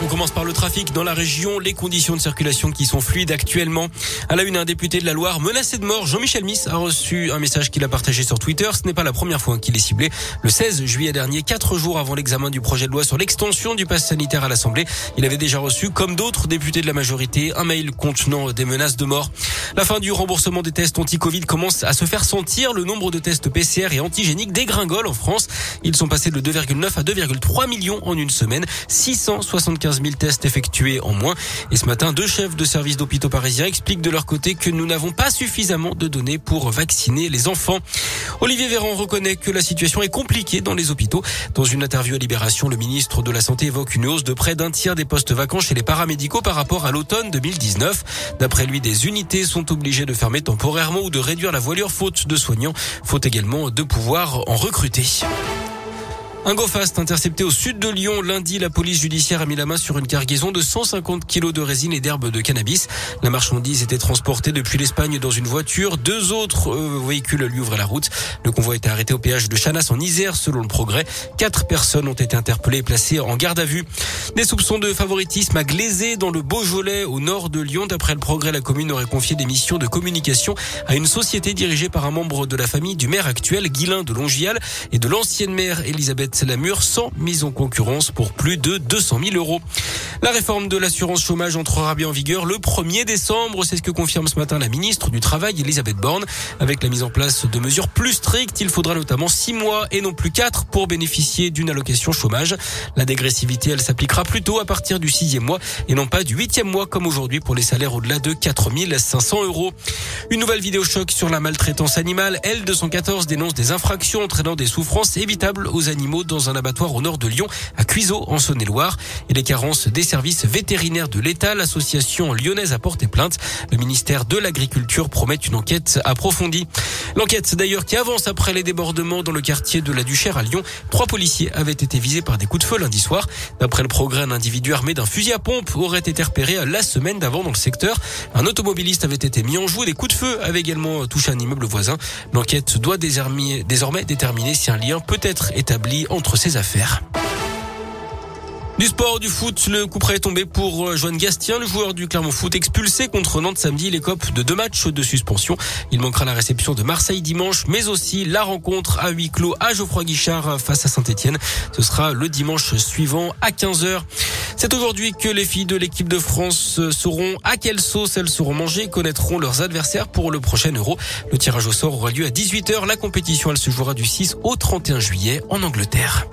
On commence par le trafic dans la région, les conditions de circulation qui sont fluides actuellement. À la une, un député de la Loire menacé de mort, Jean-Michel Miss, a reçu un message qu'il a partagé sur Twitter. Ce n'est pas la première fois qu'il est ciblé. Le 16 juillet dernier, quatre jours avant l'examen du projet de loi sur l'extension du pass sanitaire à l'Assemblée, il avait déjà reçu, comme d'autres députés de la majorité, un mail contenant des menaces de mort. La fin du remboursement des tests anti-Covid commence à se faire sentir. Le nombre de tests PCR et antigéniques dégringole en France. Ils sont passés de 2,9 à 2,3 millions en une semaine. 675 15 000 tests effectués en moins. Et ce matin, deux chefs de services d'hôpitaux parisiens expliquent de leur côté que nous n'avons pas suffisamment de données pour vacciner les enfants. Olivier Véran reconnaît que la situation est compliquée dans les hôpitaux. Dans une interview à Libération, le ministre de la Santé évoque une hausse de près d'un tiers des postes vacants chez les paramédicaux par rapport à l'automne 2019. D'après lui, des unités sont obligées de fermer temporairement ou de réduire la voilure faute de soignants, faute également de pouvoir en recruter. Un go-fast intercepté au sud de Lyon. Lundi, la police judiciaire a mis la main sur une cargaison de 150 kilos de résine et d'herbes de cannabis. La marchandise était transportée depuis l'Espagne dans une voiture. Deux autres euh, véhicules lui ouvraient la route. Le convoi était arrêté au péage de Chanas en Isère selon le progrès. Quatre personnes ont été interpellées et placées en garde à vue. Des soupçons de favoritisme à Glazé dans le Beaujolais au nord de Lyon. D'après le progrès, la commune aurait confié des missions de communication à une société dirigée par un membre de la famille du maire actuel, Guilain de Longial, et de l'ancienne maire Elisabeth la mur sans mise en concurrence pour plus de 200 000 euros. La réforme de l'assurance chômage entrera bien en vigueur le 1er décembre. C'est ce que confirme ce matin la ministre du Travail, Elisabeth Borne. Avec la mise en place de mesures plus strictes, il faudra notamment 6 mois et non plus 4 pour bénéficier d'une allocation chômage. La dégressivité, elle s'appliquera plutôt à partir du sixième mois et non pas du huitième mois comme aujourd'hui pour les salaires au-delà de 4 500 euros. Une nouvelle vidéo choc sur la maltraitance animale. L214 dénonce des infractions entraînant des souffrances évitables aux animaux dans un abattoir au nord de Lyon, à Cuiseau, en Saône-et-Loire. Et les carences des services vétérinaires de l'État, l'association lyonnaise a porté plainte. Le ministère de l'Agriculture promet une enquête approfondie. L'enquête d'ailleurs qui avance après les débordements dans le quartier de la Duchère à Lyon. Trois policiers avaient été visés par des coups de feu lundi soir. D'après le progrès, un individu armé d'un fusil à pompe aurait été repéré la semaine d'avant dans le secteur. Un automobiliste avait été mis en joue. Des coups de feu avaient également touché un immeuble voisin. L'enquête doit désormais déterminer si un lien peut être établi entre ces affaires. Du sport, du foot, le coup près est tombé pour euh, Joanne Gastien, le joueur du Clermont Foot expulsé contre Nantes samedi. Les copes de deux matchs de suspension. Il manquera la réception de Marseille dimanche, mais aussi la rencontre à huis clos à Geoffroy Guichard face à Saint-Etienne. Ce sera le dimanche suivant à 15h. C'est aujourd'hui que les filles de l'équipe de France sauront à quelle sauce elles seront mangées et connaîtront leurs adversaires pour le prochain Euro. Le tirage au sort aura lieu à 18h. La compétition, elle se jouera du 6 au 31 juillet en Angleterre.